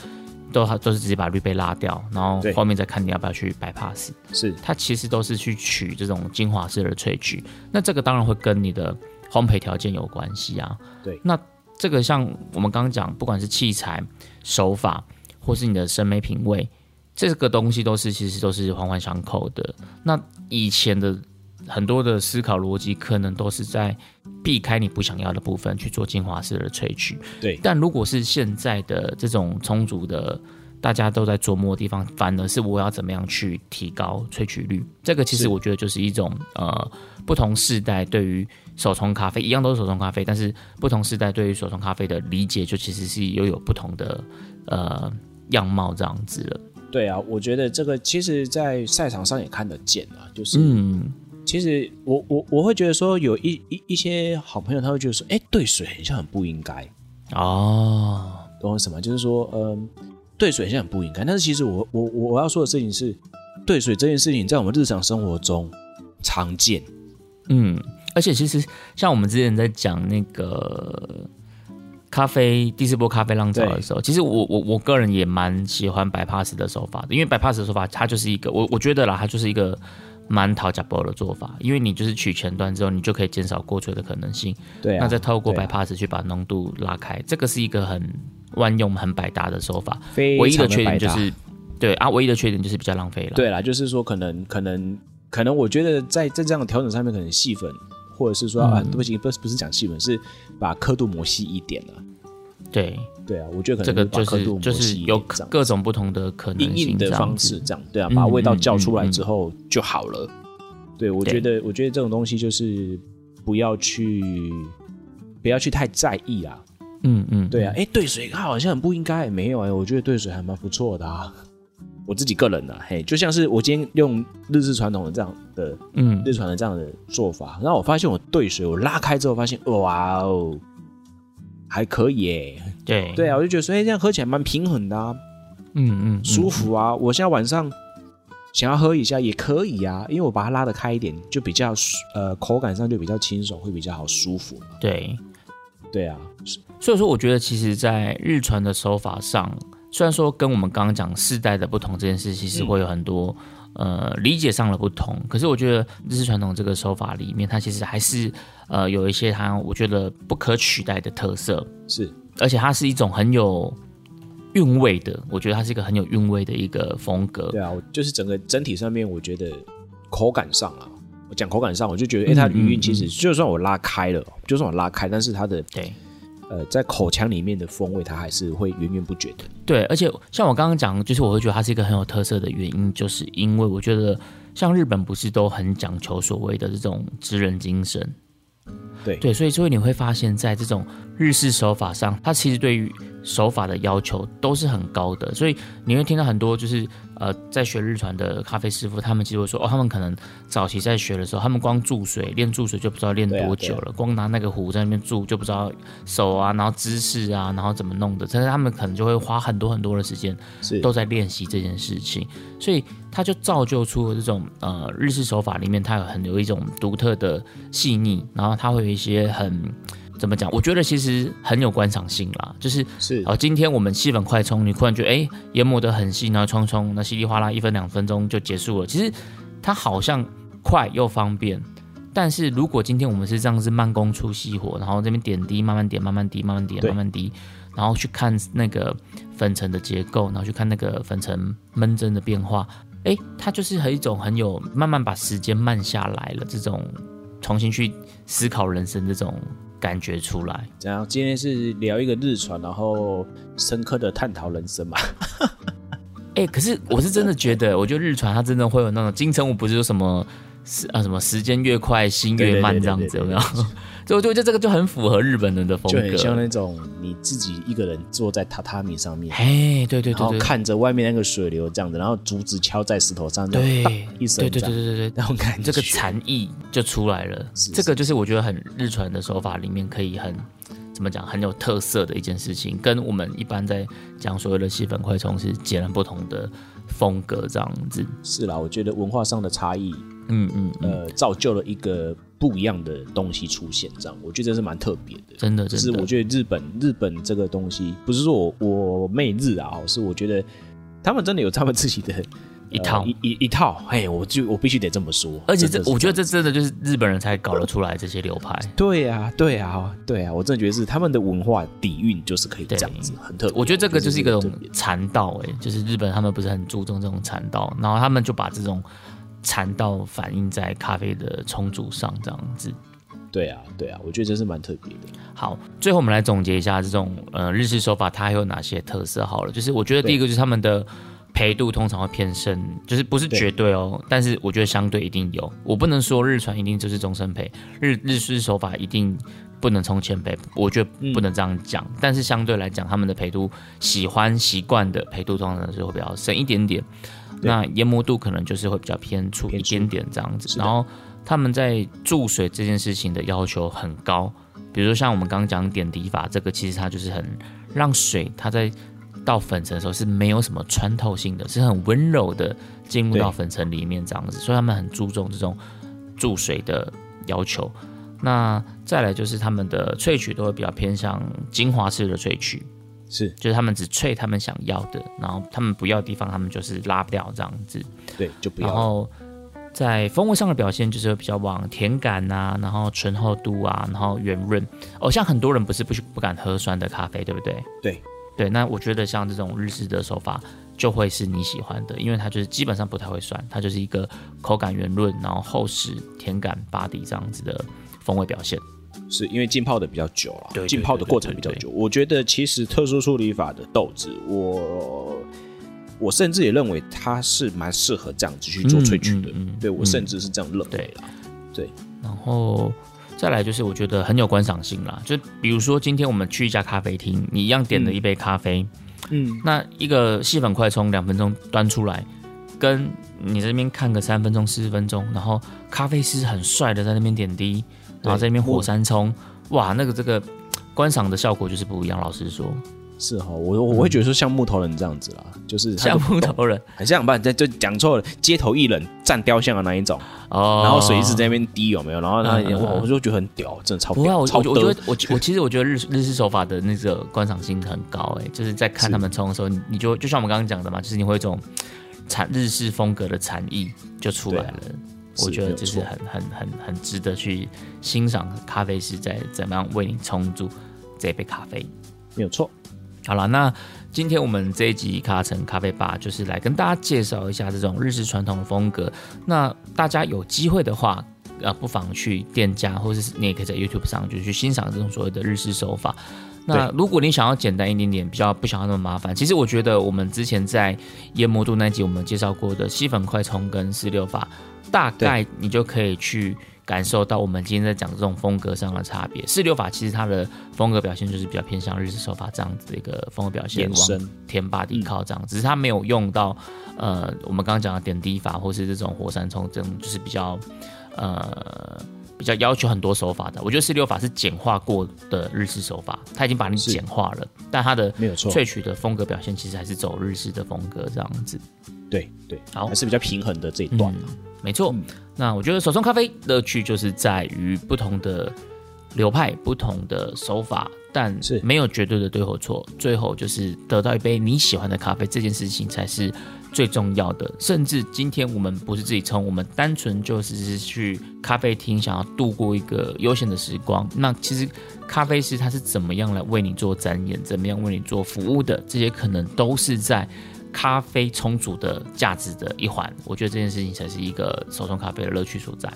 B: 都都是直接把滤杯拉掉，然后后面再看你要不要去 bypass。
A: 是，
B: 它其实都是去取这种精华式的萃取。那这个当然会跟你的烘焙条件有关系啊。
A: 对，
B: 那这个像我们刚刚讲，不管是器材、手法，或是你的审美品味，这个东西都是其实都是环环相扣的。那以前的。很多的思考逻辑可能都是在避开你不想要的部分去做精华式的萃取。
A: 对，
B: 但如果是现在的这种充足的，大家都在琢磨的地方，反而是我要怎么样去提高萃取率。这个其实我觉得就是一种呃，不同世代对于手冲咖啡一样都是手冲咖啡，但是不同世代对于手冲咖啡的理解，就其实是又有不同的呃样貌这样子了。
A: 对啊，我觉得这个其实，在赛场上也看得见啊，就是
B: 嗯。
A: 其实我我我会觉得说，有一一一些好朋友他会觉得说，哎，兑水好像很不应该
B: 哦，
A: 懂我什么？就是说，嗯，兑水现在很不应该。但是其实我我我要说的事情是，兑水这件事情在我们日常生活中常见。
B: 嗯，而且其实像我们之前在讲那个咖啡第四波咖啡浪潮的时候，其实我我我个人也蛮喜欢 bypass 的手法的，因为 bypass 的手法它就是一个我我觉得啦，它就是一个。蛮讨价包的做法，因为你就是取前端之后，你就可以减少过萃的可能性。
A: 对、啊，
B: 那再透过 bypass 去把浓度拉开，啊，这个是一个很万用、很百搭的手法。唯一的缺点就是，对啊，唯一的缺点就是比较浪费了。
A: 对啦，就是说可能可能可能，我觉得在在这样的调整上面，可能细粉，或者是说、嗯、啊，对不起，不是不是讲细粉，是把刻度磨细一点了。
B: 对
A: 对啊，我觉得可能
B: 这个就是就是有各种不同的可能性
A: 的方式，这样对啊，把味道叫出来之后就好了。嗯嗯嗯、对，我觉得我觉得这种东西就是不要去不要去太在意啊。
B: 嗯嗯，
A: 对啊，哎，兑水它好像很不应该，没有哎，我觉得兑水还蛮不错的啊。我自己个人的、啊、嘿，就像是我今天用日式传统的这样的嗯日传的这样的做法，然后我发现我兑水我拉开之后发现哇哦。还可以耶，
B: 对
A: 对啊，我就觉得说，哎，这样喝起来蛮平衡的啊，
B: 嗯嗯，
A: 舒服啊。我现在晚上想要喝一下也可以啊，因为我把它拉得开一点，就比较呃口感上就比较清爽，会比较好舒服。
B: 对，
A: 对啊，
B: 所以说我觉得其实，在日传的手法上，虽然说跟我们刚刚讲世代的不同这件事，其实会有很多。嗯呃，理解上的不同，可是我觉得日式传统这个手法里面，它其实还是呃有一些它我觉得不可取代的特色，
A: 是，
B: 而且它是一种很有韵味的，我觉得它是一个很有韵味的一个风格。
A: 对啊，就是整个整体上面，我觉得口感上啊，我讲口感上，我就觉得，哎、欸，它余韵其实就算我拉开了，就算我拉开，但是它的
B: 对。
A: 呃，在口腔里面的风味，它还是会源源不绝的。
B: 对，而且像我刚刚讲，就是我会觉得它是一个很有特色的原因，就是因为我觉得像日本不是都很讲求所谓的这种职人精神。
A: 对。
B: 对，所以所以你会发现在这种日式手法上，它其实对于手法的要求都是很高的，所以你会听到很多就是。呃，在学日传的咖啡师傅，他们其实会说，哦，他们可能早期在学的时候，他们光注水练注水就不知道练多久了，光拿那个壶在那边注就不知道手啊，然后姿势啊，然后怎么弄的，但是他们可能就会花很多很多的时间，都在练习这件事情，所以他就造就出了这种呃日式手法里面，它有很有一种独特的细腻，然后它会有一些很。怎么讲？我觉得其实很有观赏性啦，就是
A: 是
B: 哦，今天我们细粉快冲，你突然觉得哎，研磨得很细，然后冲冲，那稀里哗啦一分两分钟就结束了。其实它好像快又方便，但是如果今天我们是这样子慢工出细活，然后这边点滴，慢慢点，慢慢滴，慢慢点，慢慢滴，然后去看那个粉尘的结构，然后去看那个粉尘闷蒸的变化，哎，它就是很一种很有慢慢把时间慢下来了，这种重新去思考人生这种。感觉出来，
A: 这样今天是聊一个日传，然后深刻的探讨人生嘛？
B: 哎、欸，可是我是真的觉得，我觉得日传它真的会有那种金城武不是有什么时啊什么时间越快心越慢这样子，有没有？*laughs* 所以我觉得这个就很符合日本人的风格，
A: 就很像那种你自己一个人坐在榻榻米上面，
B: 哎，对对对，然
A: 后看着外面那个水流这样子，然后竹子敲在石头上，对，一声，
B: 对对对对对对，
A: 那种感觉，
B: 这个禅意就出来了。这个就是我觉得很日传的手法里面可以很怎么讲很有特色的一件事情，跟我们一般在讲所谓的细粉快冲是截然不同的风格，这样子。
A: 是啦，我觉得文化上的差异。
B: 嗯嗯，
A: 呃，造就了一个不一样的东西出现，这样我觉得这是蛮特别的，
B: 真的。就是
A: 我觉得日本日本这个东西，不是说我我媚日啊，是我觉得他们真的有他们自己的。*laughs*
B: 一套、呃、
A: 一一一套，哎，我就我必须得这么说。
B: 而且这，这我觉得这真的就是日本人才搞得出来这些流派。
A: 对呀、啊，对呀、啊，对呀、啊，我真的觉得是他们的文化底蕴就是可以这样子，很特别。
B: 我觉得这个就是一个禅道，哎，就是日本他们不是很注重这种禅道，然后他们就把这种禅道反映在咖啡的充足上，这样子。
A: 对啊，对啊，我觉得这是蛮特别的。
B: 好，最后我们来总结一下这种呃日式手法它还有哪些特色？好了，就是我觉得第一个就是他们的。焙度通常会偏深，就是不是绝对哦，对但是我觉得相对一定有。我不能说日传一定就是中深焙，日日式手法一定不能冲浅焙，我觉得不能这样讲。嗯、但是相对来讲，他们的陪度喜欢习惯的陪度通常是会比较深一点点，对那研磨度可能就是会比较偏粗一点点这样子。然后他们在注水这件事情的要求很高，比如说像我们刚刚讲点滴法，这个其实它就是很让水它在。到粉尘的时候是没有什么穿透性的，是很温柔的进入到粉尘里面这样子，所以他们很注重这种注水的要求。那再来就是他们的萃取都会比较偏向精华式的萃取，是，就是他们只萃他们想要的，然后他们不要的地方他们就是拉不掉这样子，
A: 对，就不要。
B: 然后在风味上的表现就是比较往甜感啊，然后醇厚度啊，然后圆润。哦，像很多人不是不不敢喝酸的咖啡，对不对？
A: 对。
B: 对，那我觉得像这种日式的手法就会是你喜欢的，因为它就是基本上不太会酸，它就是一个口感圆润，然后厚实、甜感、body 这样子的风味表现。
A: 是因为浸泡的比较久了，对，浸泡的过程比较久。我觉得其实特殊处理法的豆子，我我甚至也认为它是蛮适合这样子去做萃取的。嗯，嗯嗯对我甚至是这样认为的。对，对，
B: 然后。再来就是我觉得很有观赏性啦，就比如说今天我们去一家咖啡厅，你一样点了一杯咖啡，嗯，那一个细粉快冲两分钟端出来，跟你在那边看个三分钟四十分钟，然后咖啡师很帅的在那边点滴，然后在那边火山冲，哇，那个这个观赏的效果就是不一样，老实说。
A: 是哈，我我会觉得说像木头人这样子啦，嗯、就是
B: 像木头人，
A: 很像吧，就就讲错了，街头艺人站雕像的那一种哦，然后水一直在那边滴有没有？然后他，嗯、我就觉得很屌，真的超屌。
B: 我
A: 超
B: 我我觉得我我其实我觉得日日式手法的那个观赏性很高哎，就是在看他们冲的时候，你你就就像我们刚刚讲的嘛，就是你会有一种禅日式风格的禅意就出来了。啊、我觉得就是很很很很值得去欣赏咖啡师在怎么样为你冲煮这杯咖啡，
A: 没有错。
B: 好了，那今天我们这一集卡城咖啡吧，就是来跟大家介绍一下这种日式传统风格。那大家有机会的话，呃，不妨去店家，或者是你也可以在 YouTube 上就去欣赏这种所谓的日式手法。那如果你想要简单一点点，比较不想要那么麻烦，其实我觉得我们之前在研磨度那集我们介绍过的吸粉快冲跟四六法，大概你就可以去。感受到我们今天在讲这种风格上的差别，四六法其实它的风格表现就是比较偏向日式手法这样子的一个风格表现，往天霸底靠这样，只是它没有用到呃我们刚刚讲的点滴法或是这种火山冲这种就是比较呃比较要求很多手法的。我觉得四六法是简化过的日式手法，它已经把你简化了，但它的没有错，萃取的风格表现其实还是走日式的风格这样子。
A: 对对，好，还是比较平衡的这一段。
B: 嗯没错，那我觉得手冲咖啡乐趣就是在于不同的流派、不同的手法，但是没有绝对的对或错。最后就是得到一杯你喜欢的咖啡，这件事情才是最重要的。甚至今天我们不是自己冲，我们单纯就是去咖啡厅，想要度过一个悠闲的时光。那其实咖啡师他是怎么样来为你做展演，怎么样为你做服务的，这些可能都是在。咖啡充足的价值的一环，我觉得这件事情才是一个手冲咖啡的乐趣所在。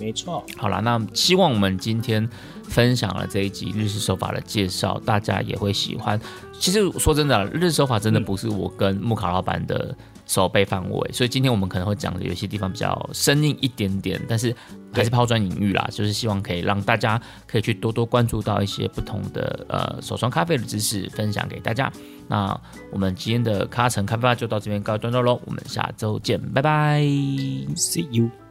A: 没错。
B: 好了，那希望我们今天分享了这一集日式手法的介绍，大家也会喜欢。其实说真的，日式手法真的不是我跟木卡老板的守备范围，嗯、所以今天我们可能会讲的有些地方比较生硬一点点，但是还是抛砖引玉啦，就是希望可以让大家可以去多多关注到一些不同的呃手冲咖啡的知识，分享给大家。那我们今天的咖城咖啡吧就到这边告一段落喽，我们下周见，拜拜，See you。